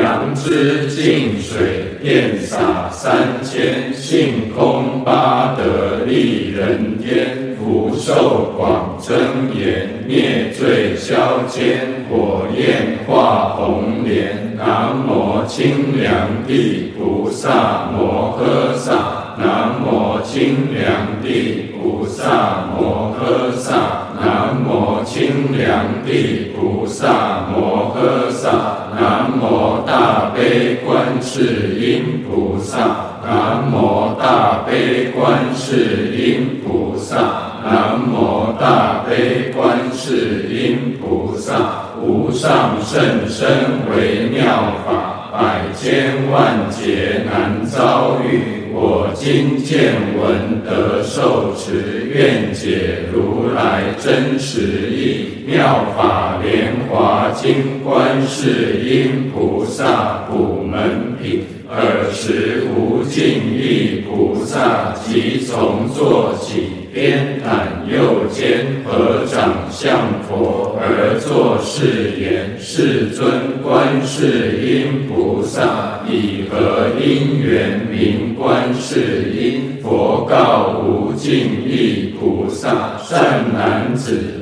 阳之净水遍洒三千，性空八德利人天，福寿广增延，灭罪消慳，火焰化红莲。南无清凉地菩萨摩诃萨，南无清凉地菩萨摩诃萨，南无清凉地菩萨摩诃萨，南无观世音菩萨，南无大悲观世音菩萨，南无大悲观世音菩萨，无上甚深微妙法，百千万劫难遭遇。我今见闻得受持，愿解如来真实义。妙法莲华经观世音菩萨普门品，尔时无尽意菩萨即从座起，偏袒右肩，合掌向佛而作是言：世尊，观世音菩萨以何因缘名观世音？佛告无尽意菩萨：善男子，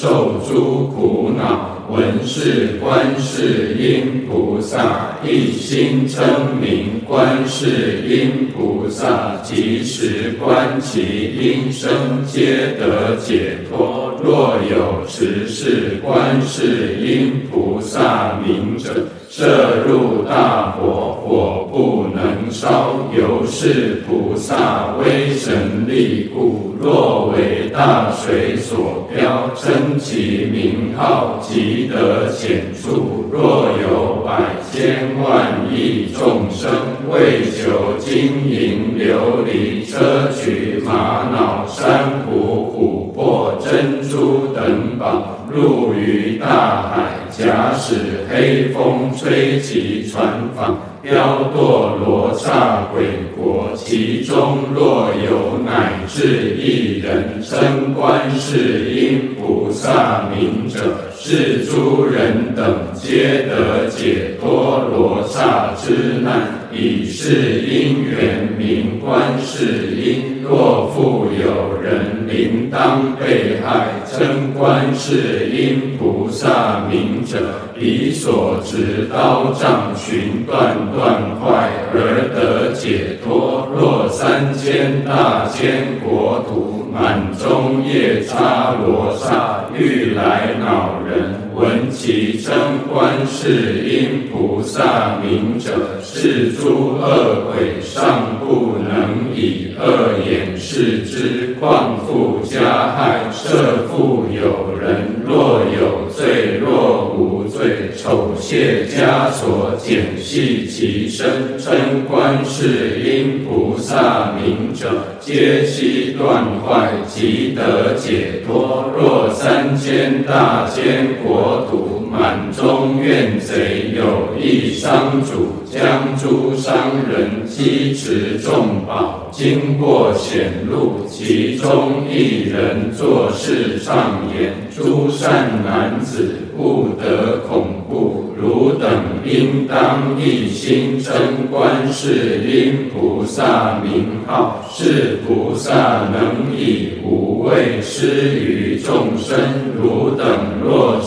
受诸苦恼，闻是观世音菩萨，一心称名观世音菩萨，即时观其音声，皆得解脱。若有持是观世音菩萨名者，摄入大火，火不烧。由是菩萨威神力故，若为大水所漂，称其名号，即得浅处。若有百千万亿众生，为求金银琉璃、砗磲玛瑙、珊瑚、琥珀、珍珠等宝，入于大海。假使黑风吹其船舫，飘堕罗刹鬼国，其中若有乃至一人称观世音菩萨名者，是诸人等皆得解脱罗刹之难。以是因缘名观世音。若复有人临当被害，称观世音菩萨名者，彼所执刀杖寻断断坏而得解脱。若三千大千国土满中夜叉罗刹欲来恼人，闻其称观世音菩萨名者，是诸恶鬼尚不能以恶眼视之，况复加害。设复有人若有罪，若无罪，丑械枷锁减系其身，称观世音菩萨名者，皆悉断坏，即得解脱。若三千大千国土满中怨贼有一商主，将诸商人积持众宝，经过险路，其中一人作是唱言：诸善男子子，不得恐怖。汝等应当一心称观世音菩萨名号，是菩萨能以无畏施于众生。汝等若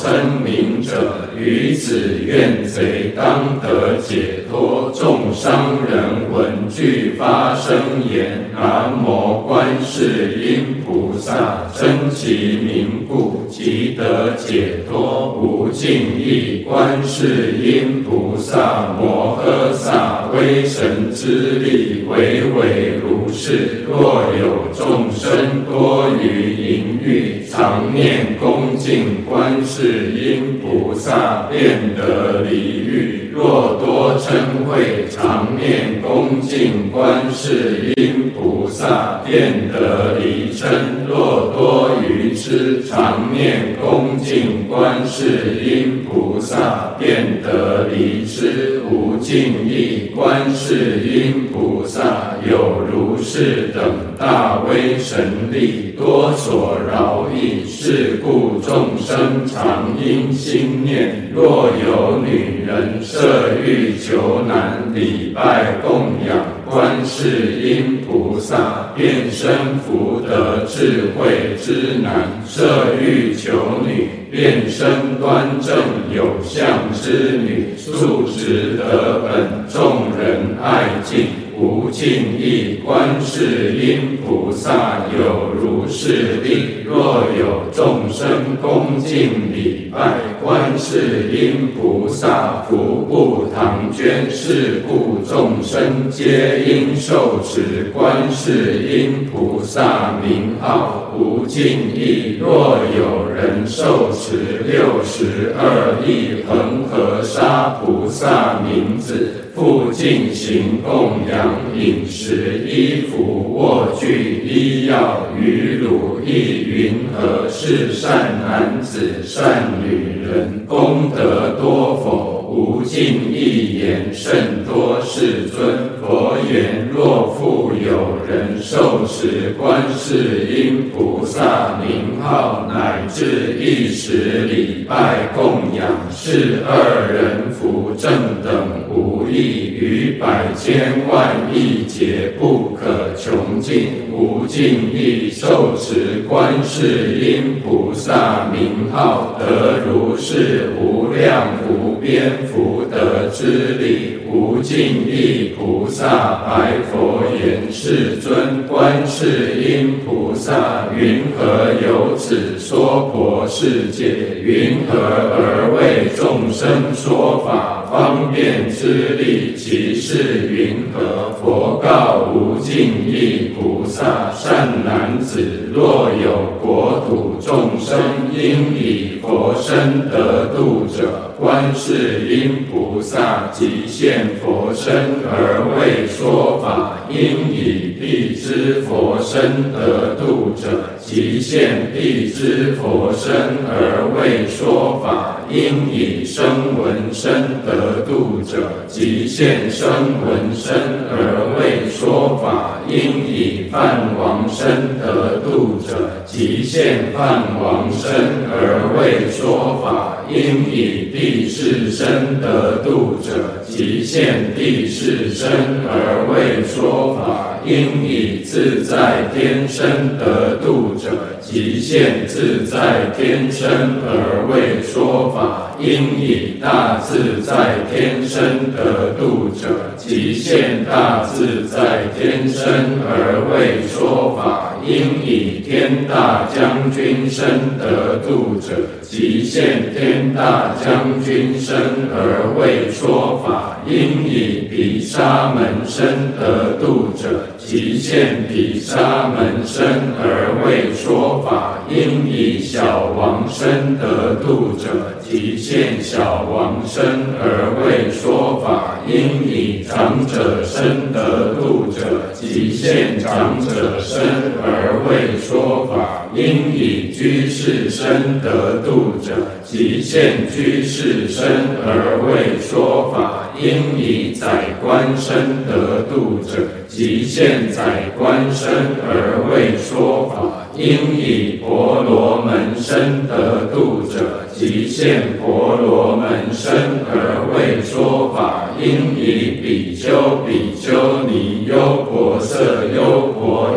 明者，于此怨贼当得解脱。众商人闻俱发声言：南无观世音菩萨，称其名故，即得解脱。无尽意观世。音菩萨摩诃萨威神之力，唯唯如是。若有众生多于淫欲，常念恭敬观世音菩萨，便得离欲；若多嗔恚会常念恭敬观世音菩萨，便得离嗔；若多愚痴，常念恭敬观世音菩萨，便得离痴。无尽意观世音菩萨，有如是等大威神力，多所饶益。是故众生常应心念：若有女人设欲求男，礼拜供养观世音菩萨，便生福德智慧之男；设欲求女，便生端正有相之女。速值得本，众人爱敬。无尽意观世音菩萨有如是力，若有众生恭敬礼拜。观世音菩萨，福不唐捐。是故众生皆应受持观世音菩萨名号无尽意。若有人受持六十二亿恒河沙菩萨名字，复进行供养饮食衣服卧具医药与乳亦云何？是善男子善女人功德多否？无尽意言甚多。世尊佛言：若复有人受持观世音菩萨名号，乃至一时礼拜供养，是二人福正等无异，于百千万亿劫不可穷尽。无尽意受持观世音菩萨名号，得如是无量无边。福德之力，无尽意菩萨白佛言：“世尊，观世音菩萨云何有此娑婆世界？云何而为众生说法方便之力？其事云何？”佛告无尽意菩萨：“善男子，若有国土众生应以佛身得度者。”观世音菩萨即现佛身而为说法，应以必知佛身得度者，即现必知佛身而为说法，应以声闻身得度者，即现声闻身而为说法，应以梵王身得度者，即现犯王身而为说法，应以帝释身得度者，即现帝释身而为说法，应以自在天身得度者，即现自在天身而为说法，应以大自在天身得度者，即现大自在天身而为说法，应以天大将军身得度者，即现天大将军身而为说法，应以毗沙门身得度者，即现毗沙门身而为说法，应以小王身得度者，即现小王身而为说法，应以长者身得度者，即现长者身而为说法，应以居士身得度者，即现居士身而为说法，应以宰官身得度者，即现宰官身而为说法，应以婆罗门身得度者，即现婆罗门身而为说法，应以比丘、比丘尼、优婆塞、优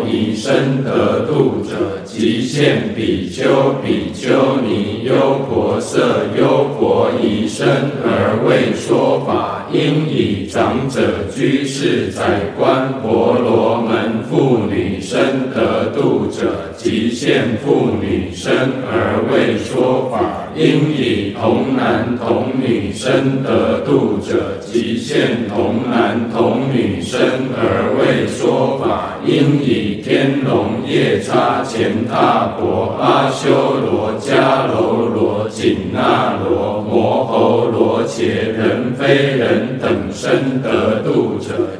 以身得度者，即现比丘、比丘尼、优婆塞、优婆夷身而为说法，应以长者、居士、宰官、婆罗门妇女身得度者，即现妇女身而为说法。应以童男童女身得度者，即现童男童女身而大婆阿修罗迦楼罗紧那罗摩诃罗伽人非人等身得度者，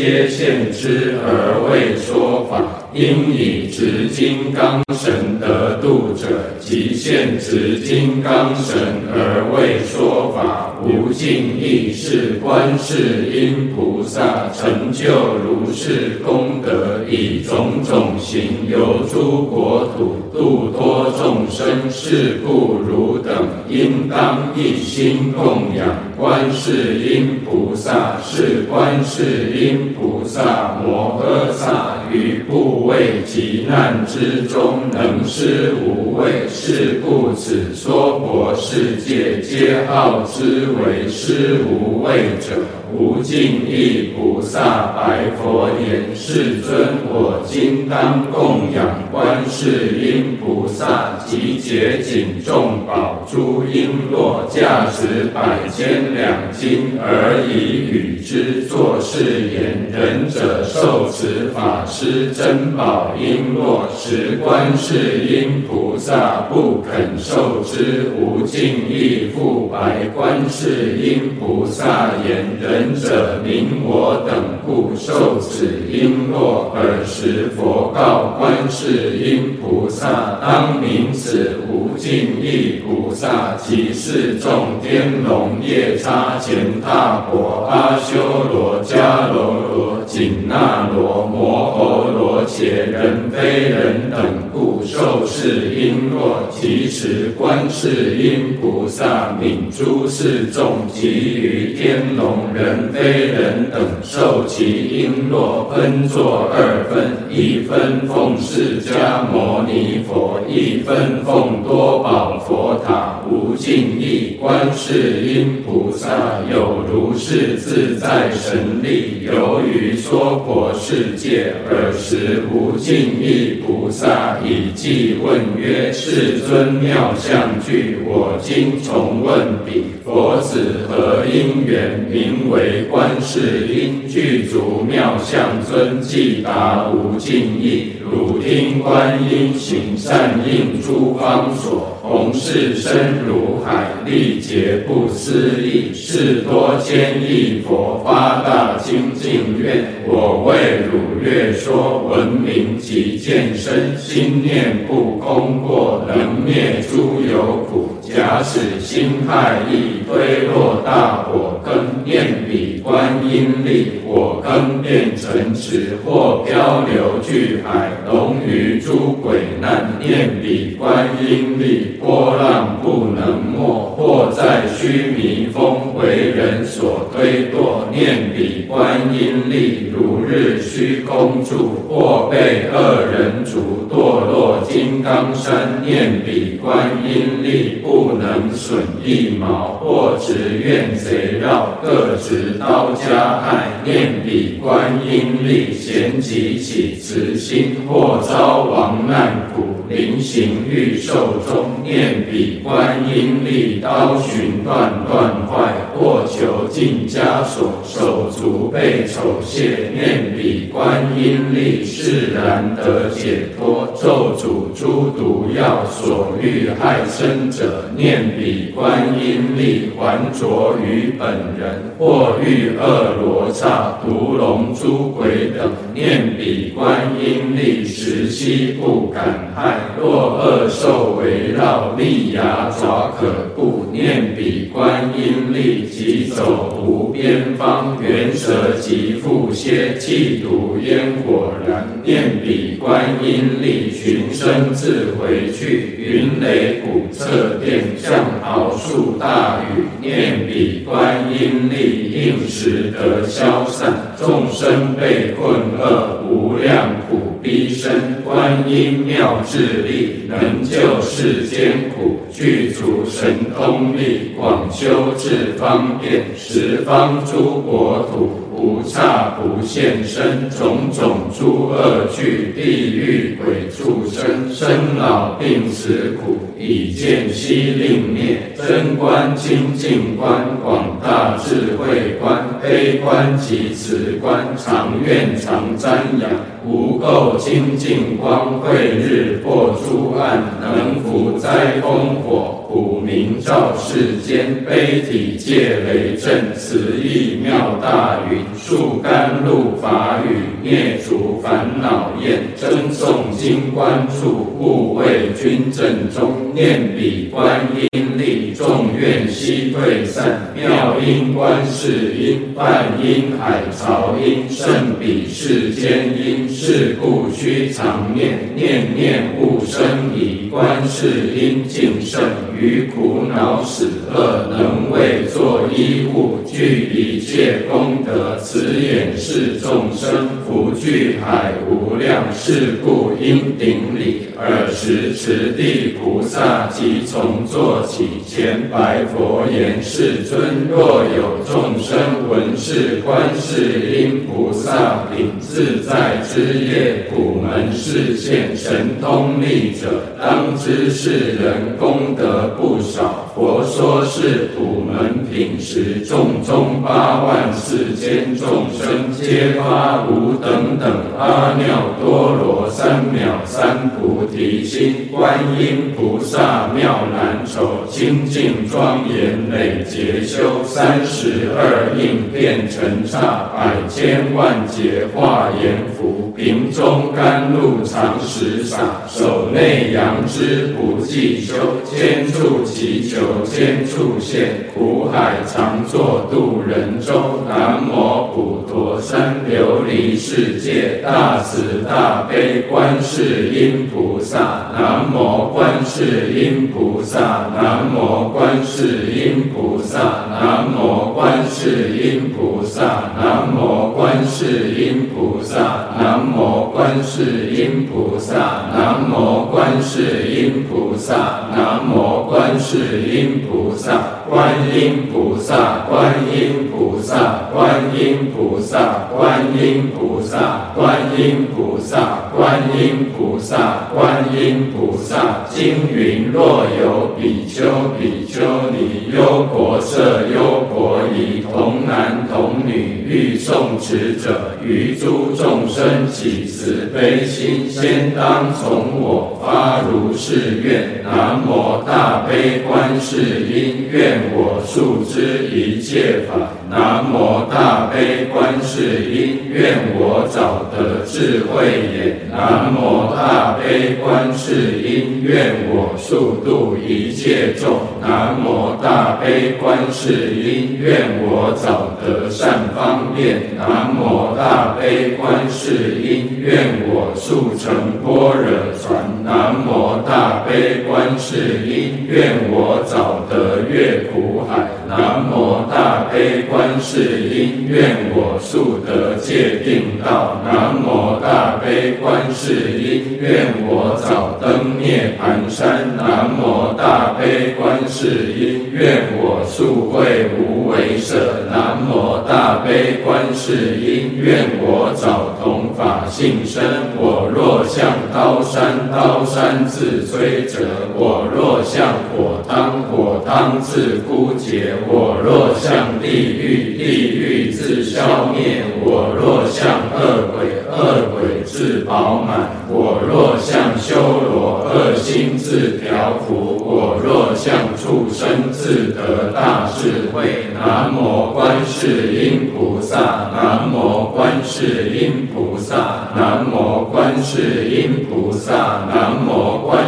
皆现之而为说法；应以执金刚神得度者，即现执金刚神而为说法。无尽意是观世音菩萨成就如是功德，以种种形游诸国土，度脱众生。是故汝等应当一心供养。观世音菩萨是观世音菩萨摩诃萨。于怖畏急难之中能施无畏，是故此娑婆世界皆号之为施无畏者。无尽意菩萨白佛言：世尊，我今当供养观世音菩萨及竭尽众宝诸瓔珞，价值百千。两金而以与之作是言：仁者受此法施珍宝璎珞，时观世音菩萨不肯受之。无尽意复白观世音菩萨言：仁者名我等故受此璎珞。尔时佛告观世音菩萨：当明此无尽意菩萨，即是众天龙夜叉乾闥婆阿修罗迦楼罗紧那罗摩诃睺罗伽人非人等故受是因若，其持观世音菩萨愍诸四众及余天龙人非人等受其瓔珞，分作二分，一分奉释迦牟尼佛，一分奉多宝佛塔。无尽意观世音菩萨有如是自在神力，由于娑婆世界。尔时无尽意菩萨以偈问曰：“世尊妙相具，我今从问彼。佛子何因缘名为观世音？具足妙相尊，即答无尽意。汝听观音行善应诸方所。”弘誓深如海，历劫不思议。是多千亿佛发大精进愿，我为汝略说，闻名及见身，心念不空过，能灭诸有苦。假使心害意，推落大火坑，念彼观音力，火坑变成池，或漂流巨海，龙鱼诸鬼难，念彼观音力，波浪不能没，或在须弥峰为人所推堕，念彼观音力，如日虚空住，或被恶人逐堕落金刚山，念彼观音力，不不能损一毛，或执怨贼绕，各执刀加害，念彼观音力，咸即起慈心，或遭亡难苦。临行欲寿终，念彼观音力，刀寻断断坏，或囚禁枷锁，手足被丑亵，念彼观音力，释然得解脱。咒诅诸毒药，所欲害身者，念彼观音力，还着于本人，或遇恶罗刹、毒龙、诸鬼等，念彼观音力，时悉不敢害。若恶兽围绕，利牙爪可怖，念彼观音力，即走无边方，猿蛇及蝮蝎，气毒烟火燃，念彼观音力，群生自回去，云雷鼓掣电，降鏖树大雨，念彼观音力，应时得消散，众生被困厄，无量苦逼身，观音妙智力，能救世间苦，具足神通力，广修智方便，十方诸国土，无刹不现身，种种诸恶趣，地狱鬼畜生，生老病死苦，以见悉令灭。真观清净观，广大智慧观，悲观及慈观，常愿常瞻仰。无垢清净光，慧日破诸暗，能伏灾风火。普明照世间，悲体戒雷震，慈意妙大云，树甘露法雨，灭除烦恼厌，僧诵经观处，护卫军阵中，念彼观音力，众怨悉退散，妙音观世音，梵音海潮音，胜彼世间音，是故须常念，念念勿生疑，观世音净圣，于苦恼死厄，能为作依物，具一切功德，慈眼视众生，福聚海无量，是故应顶礼。尔时持地菩萨即从座起，前前白佛言：世尊，若有众生闻是观世音菩萨顶自在之业，普门示现神通力者，当知是人功德不少。佛说是土门品时，众中八万四千众生，皆发无等等阿耨多罗三藐三菩提心。观音菩萨妙难酬，清净庄严累劫修，三十二应遍尘刹，百千万劫化阎浮，瓶中甘露常时洒，手内杨枝不计秋，千处祈求。千处现，苦海常作渡人舟。南无普陀山琉璃世界大慈大悲观世音菩萨。南无观世音菩萨。南无观世音菩萨。南无观世音菩萨。南无观世音菩萨。南无观世音菩萨。南无观世音菩萨。南无观世音。菩萨，观音菩萨，观音菩萨，观音菩萨，观音菩萨，观音菩萨，观音菩萨，观音菩萨。经云：若有比丘、比丘尼、优婆塞、优婆夷，童男童女，欲诵持者，于诸众生起慈悲心，先当从我发如是愿：南无大悲观世音，愿我速知一切法。南无大悲观世音，愿我早得智慧眼。南无大悲观世音，愿我速度一切众。南无大悲观世音，愿我早得善方便。南无大悲观世音，愿我速成般若船。南无大悲观世音，愿我早得越苦海。南无大悲观世音，愿我速得界定道。南无大悲观世音，愿我早登涅槃山。南无大悲观世音，愿我速会无为舍。南无大悲观世音，愿我早同法性身。我若向刀山，刀山自摧折；我若向火汤，火汤自枯竭。我若向地狱，地狱自消灭；我若向恶鬼，恶鬼自饱满；我若向修罗，恶心自调伏；我若向畜生，自得大智慧。南无观世音菩萨，南无观世音菩萨，南无观世音菩萨，南无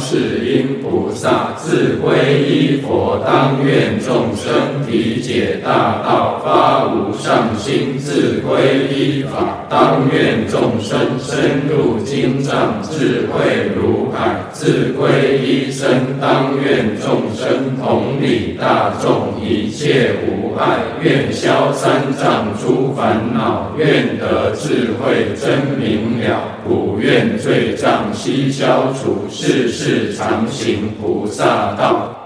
观世音菩萨，自归依佛，当愿众生体解大道，发无上心；自归依法，当愿众生深入经藏，智慧如海；自归依身，当愿众生同理大众，一切无碍。愿消三障诸烦恼，愿得智慧真明了，普愿罪障悉消除，世世是常行菩萨道。